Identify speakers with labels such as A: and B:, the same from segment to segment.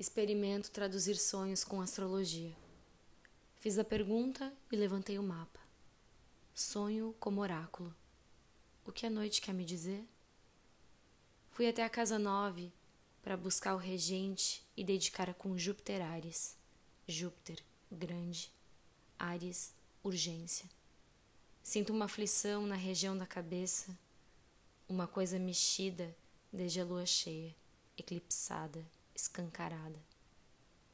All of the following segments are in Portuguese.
A: Experimento traduzir sonhos com astrologia. Fiz a pergunta e levantei o mapa. Sonho como oráculo. O que a noite quer me dizer? Fui até a casa nove para buscar o regente e dedicar com Júpiter Ares. Júpiter, grande. Ares, urgência. Sinto uma aflição na região da cabeça, uma coisa mexida desde a lua cheia, eclipsada, escancarada.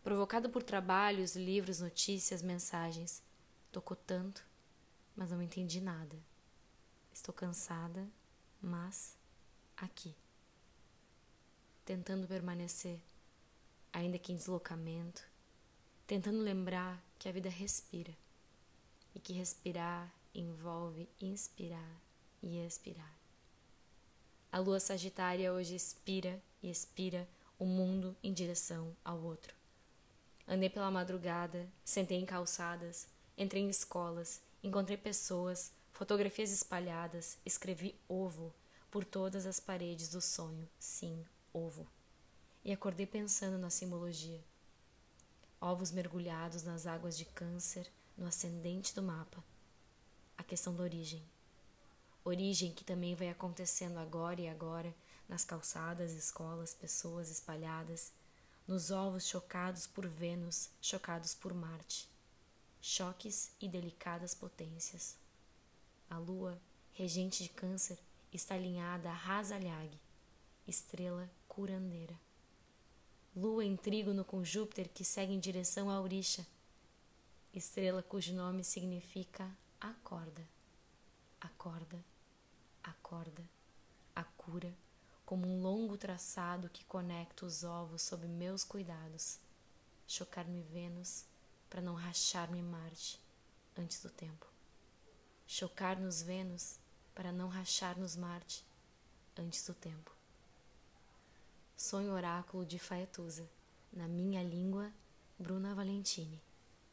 A: Provocada por trabalhos, livros, notícias, mensagens. Tocou tanto, mas não entendi nada. Estou cansada, mas aqui. Tentando permanecer, ainda que em deslocamento, tentando lembrar que a vida respira e que respirar envolve inspirar e expirar. A lua sagitária hoje expira e expira o mundo em direção ao outro. Andei pela madrugada, sentei em calçadas, entrei em escolas, encontrei pessoas, fotografias espalhadas, escrevi ovo por todas as paredes do sonho, sim, ovo. E acordei pensando na simbologia. Ovos mergulhados nas águas de câncer, no ascendente do mapa. A questão da origem. Origem que também vai acontecendo agora e agora nas calçadas, escolas, pessoas espalhadas, nos ovos chocados por Vênus, chocados por Marte. Choques e delicadas potências. A lua, regente de Câncer, está alinhada a Rasalhag, estrela curandeira. Lua em trígono com Júpiter que segue em direção a Orixa, estrela cujo nome significa acorda, acorda, a cura como um longo traçado que conecta os ovos sob meus cuidados. Chocar-me Vênus para não rachar-me Marte antes do tempo. Chocar-nos Vênus para não rachar-nos Marte antes do tempo. Sonho oráculo de Faetusa, na minha língua, Bruna Valentini.